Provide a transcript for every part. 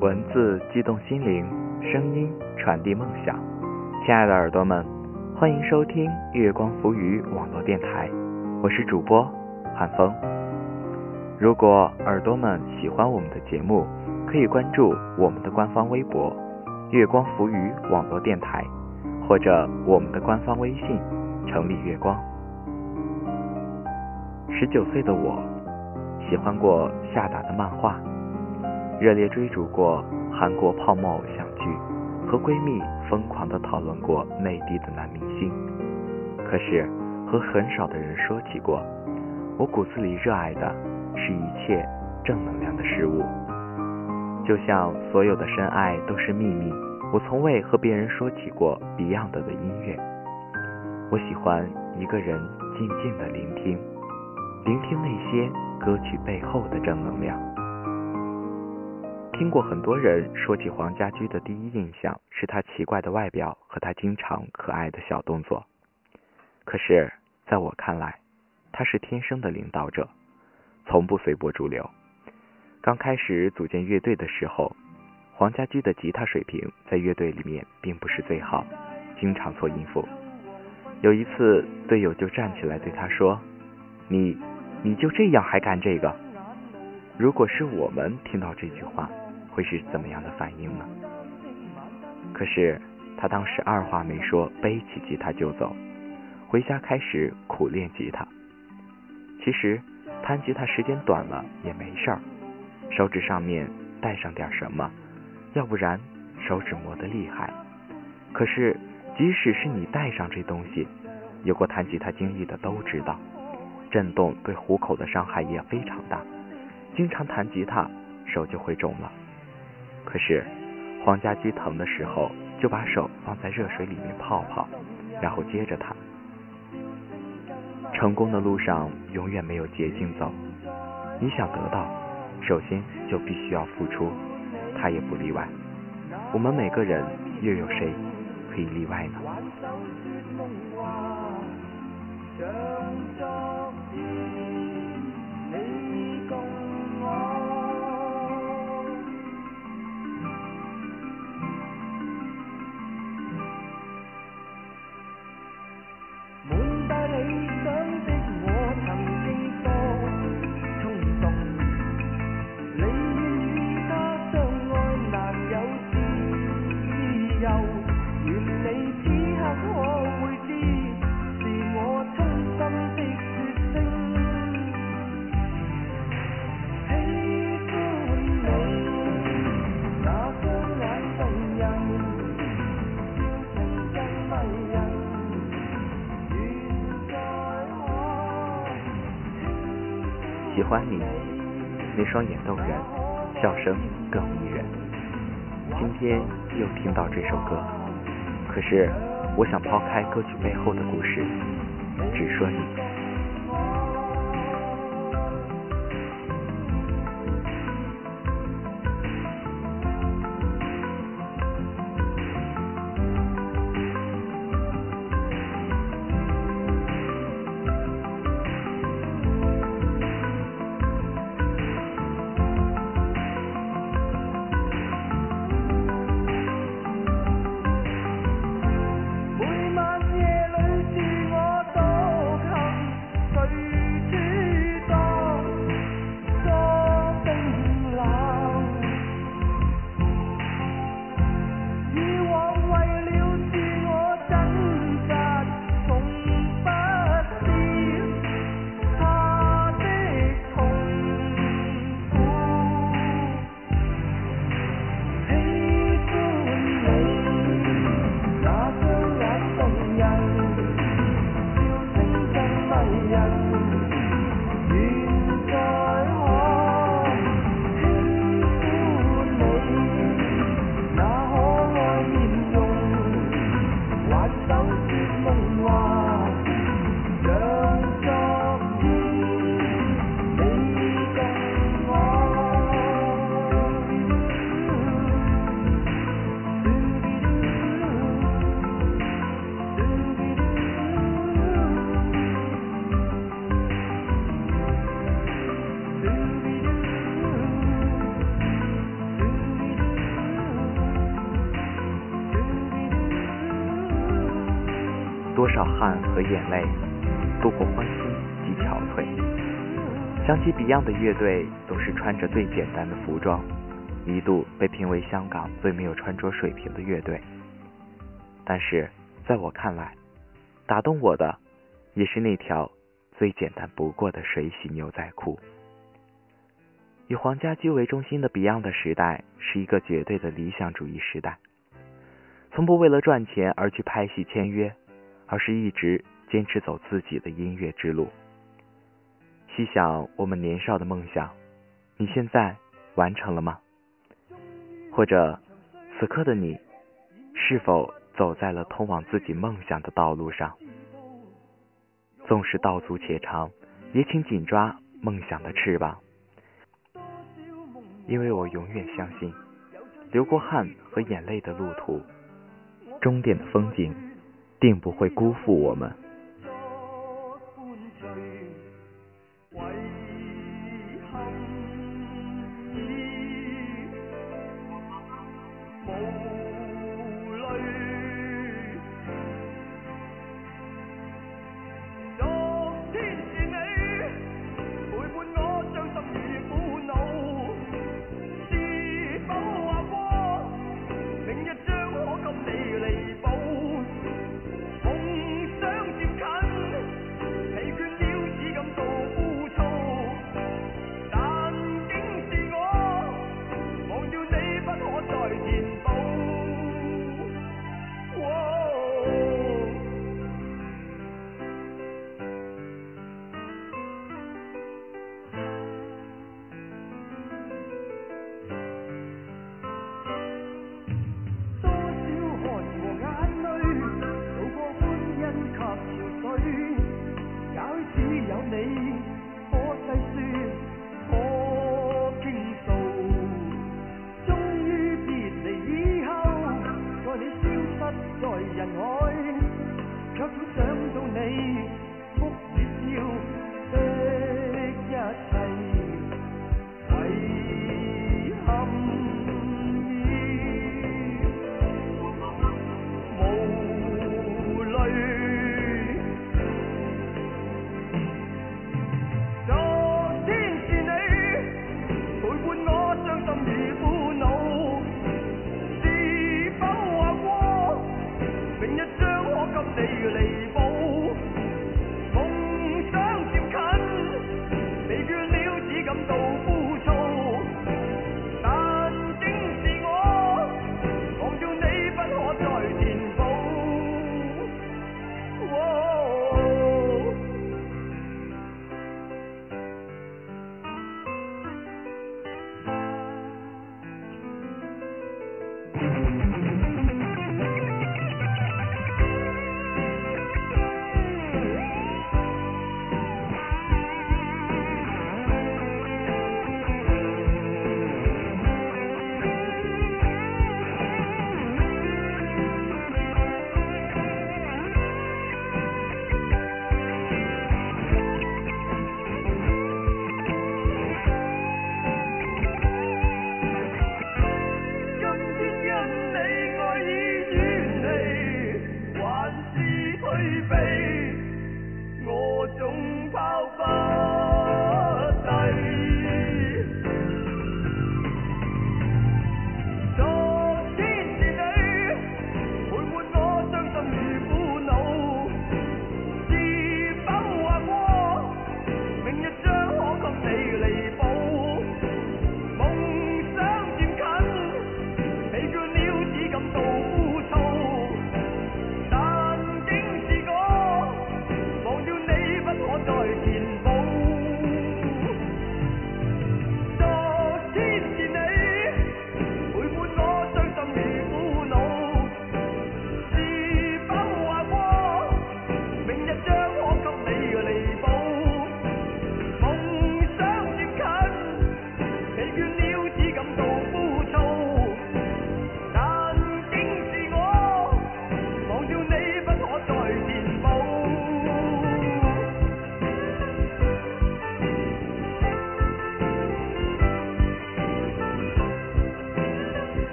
文字激动心灵，声音传递梦想。亲爱的耳朵们，欢迎收听月光浮语网络电台，我是主播韩风。如果耳朵们喜欢我们的节目，可以关注我们的官方微博“月光浮语网络电台”，或者我们的官方微信“城里月光”。十九岁的我，喜欢过夏达的漫画。热烈追逐过韩国泡沫偶像剧，和闺蜜疯狂地讨论过内地的男明星。可是和很少的人说起过，我骨子里热爱的是一切正能量的事物。就像所有的深爱都是秘密，我从未和别人说起过 Beyond 的音乐。我喜欢一个人静静的聆听，聆听那些歌曲背后的正能量。听过很多人说起黄家驹的第一印象是他奇怪的外表和他经常可爱的小动作。可是，在我看来，他是天生的领导者，从不随波逐流。刚开始组建乐队的时候，黄家驹的吉他水平在乐队里面并不是最好，经常错音符。有一次，队友就站起来对他说：“你，你就这样还干这个？”如果是我们听到这句话，会是怎么样的反应呢？可是他当时二话没说，背起吉他就走，回家开始苦练吉他。其实弹吉他时间短了也没事儿，手指上面带上点什么，要不然手指磨得厉害。可是即使是你带上这东西，有过弹吉他经历的都知道，震动对虎口的伤害也非常大，经常弹吉他手就会肿了。可是，黄家驹疼的时候，就把手放在热水里面泡泡，然后接着弹。成功的路上永远没有捷径走，你想得到，首先就必须要付出，他也不例外。我们每个人又有谁可以例外呢？欢你，那双眼动人，笑声更迷人。今天又听到这首歌，可是我想抛开歌曲背后的故事，只说你。泪，度过欢欣及憔悴。想起 Beyond 的乐队总是穿着最简单的服装，一度被评为香港最没有穿着水平的乐队。但是在我看来，打动我的也是那条最简单不过的水洗牛仔裤。以黄家驹为中心的 Beyond 的时代是一个绝对的理想主义时代，从不为了赚钱而去拍戏签约，而是一直坚持走自己的音乐之路。细想我们年少的梦想，你现在完成了吗？或者此刻的你，是否走在了通往自己梦想的道路上？纵使道阻且长，也请紧抓梦想的翅膀。因为我永远相信，流过汗和眼泪的路途，终点的风景，定不会辜负我们。明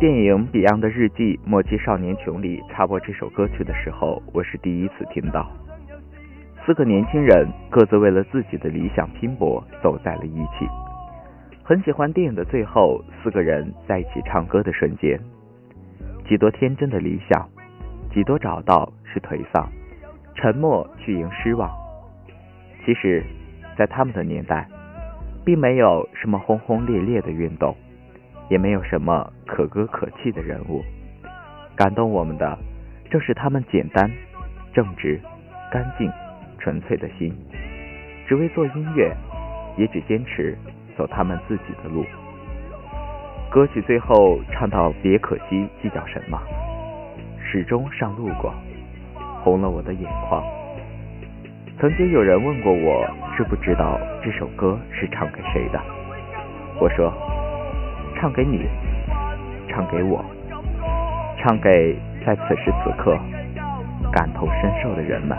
电影《彼岸的日记》末期少年穷里插播这首歌曲的时候，我是第一次听到。四个年轻人各自为了自己的理想拼搏，走在了一起。很喜欢电影的最后，四个人在一起唱歌的瞬间，几多天真的理想，几多找到是颓丧，沉默去迎失望。其实，在他们的年代，并没有什么轰轰烈烈的运动。也没有什么可歌可泣的人物，感动我们的正是他们简单、正直、干净、纯粹的心，只为做音乐，也只坚持走他们自己的路。歌曲最后唱到“别可惜计较什么，始终上路过”，红了我的眼眶。曾经有人问过我，知不知道这首歌是唱给谁的？我说。唱给你，唱给我，唱给在此时此刻感同身受的人们。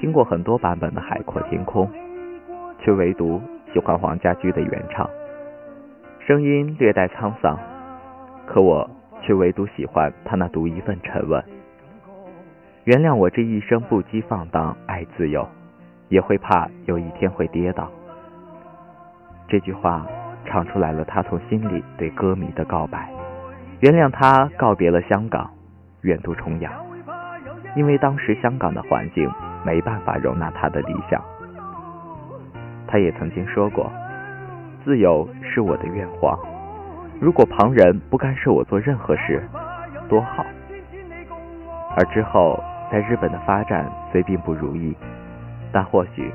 听过很多版本的《海阔天空》，却唯独喜欢黄家驹的原唱，声音略带沧桑，可我却唯独喜欢他那独一份沉稳。原谅我这一生不羁放荡，爱自由，也会怕有一天会跌倒。这句话唱出来了，他从心里对歌迷的告白。原谅他告别了香港，远渡重洋。因为当时香港的环境没办法容纳他的理想，他也曾经说过：“自由是我的愿望，如果旁人不干涉我做任何事，多好。而之后在日本的发展虽并不如意，但或许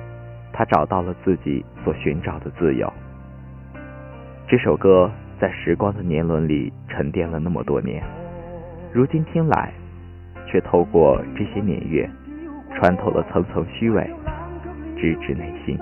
他找到了自己所寻找的自由。这首歌在时光的年轮里沉淀了那么多年，如今听来，却透过这些年月，穿透了层层虚伪，直指内心。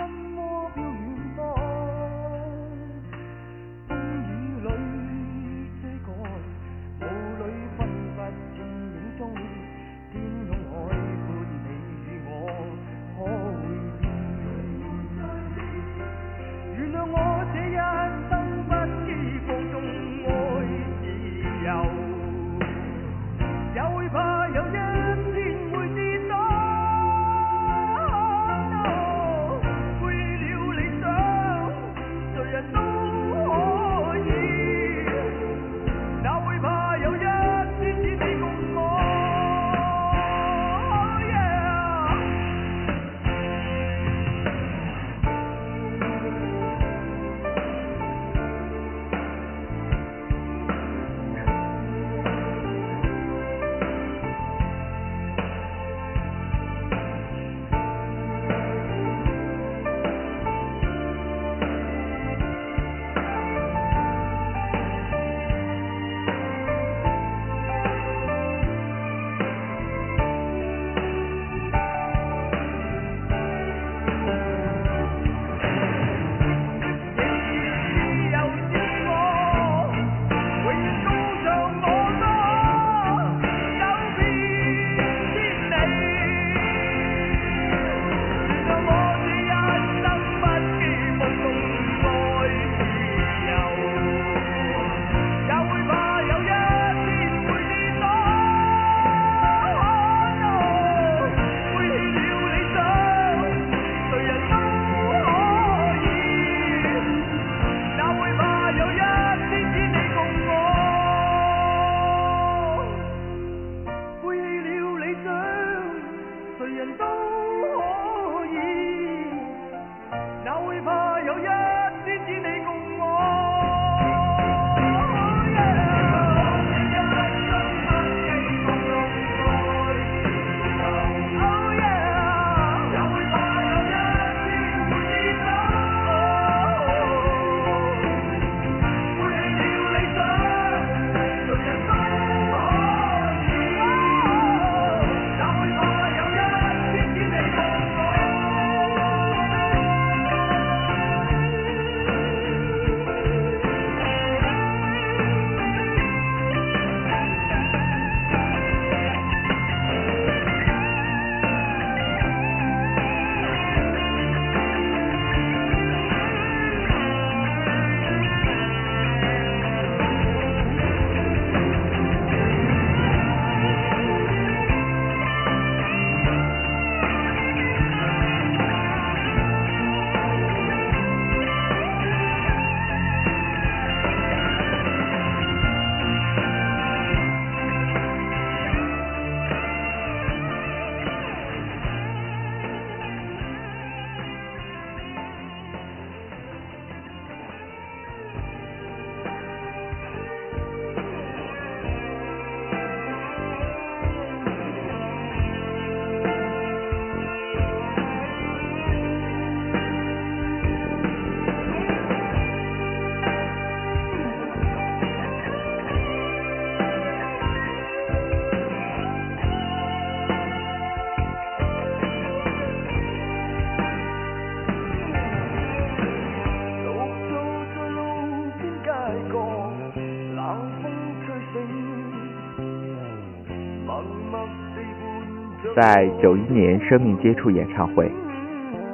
在九一年生命接触演唱会，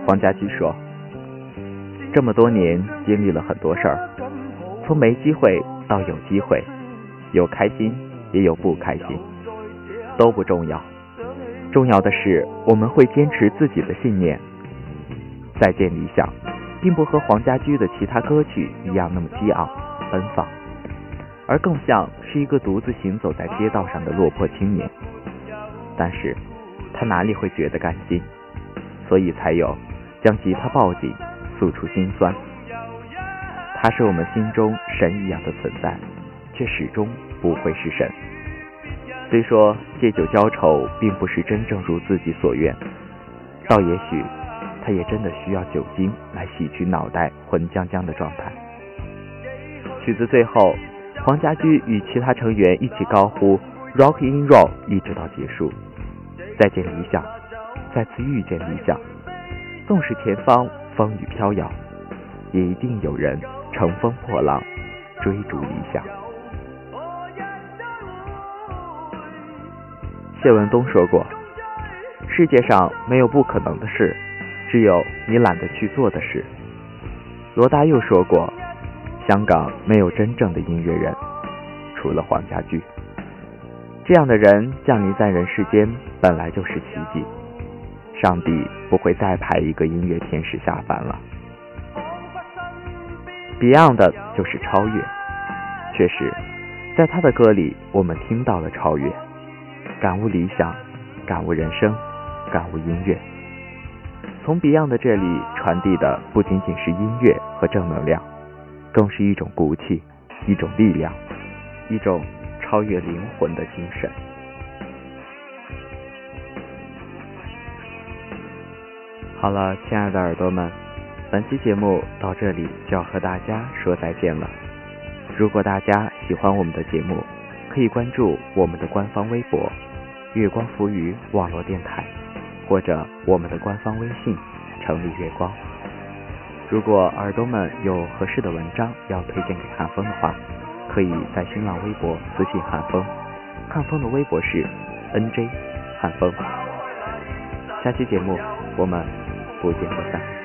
黄家驹说：“这么多年经历了很多事儿，从没机会到有机会，有开心也有不开心，都不重要。重要的是我们会坚持自己的信念。再见理想，并不和黄家驹的其他歌曲一样那么激昂奔放，而更像是一个独自行走在街道上的落魄青年。但是。”他哪里会觉得甘心？所以才有将吉他抱紧，诉出心酸。他是我们心中神一样的存在，却始终不会是神。虽说借酒浇愁并不是真正如自己所愿，倒也许他也真的需要酒精来洗去脑袋混浆浆的状态。曲子最后，黄家驹与其他成员一起高呼 “Rock in Roll”，一直到结束。再见理想，再次遇见理想。纵使前方风雨飘摇，也一定有人乘风破浪，追逐理想。谢文东说过：“世界上没有不可能的事，只有你懒得去做的事。”罗大佑说过：“香港没有真正的音乐人，除了黄家驹。这样的人降临在人世间，本来就是奇迹。上帝不会再派一个音乐天使下凡了。”Beyond 就是超越，确实，在他的歌里，我们听到了超越。感悟理想，感悟人生，感悟音乐。从 Beyond 这里传递的不仅仅是音乐和正能量，更是一种骨气，一种力量，一种超越灵魂的精神。好了，亲爱的耳朵们，本期节目到这里就要和大家说再见了。如果大家喜欢我们的节目，可以关注我们的官方微博。月光浮语网络电台，或者我们的官方微信“城里月光”。如果耳朵们有合适的文章要推荐给汉风的话，可以在新浪微博私信汉风，汉风的微博是 NJ 汉风。下期节目我们不见不散。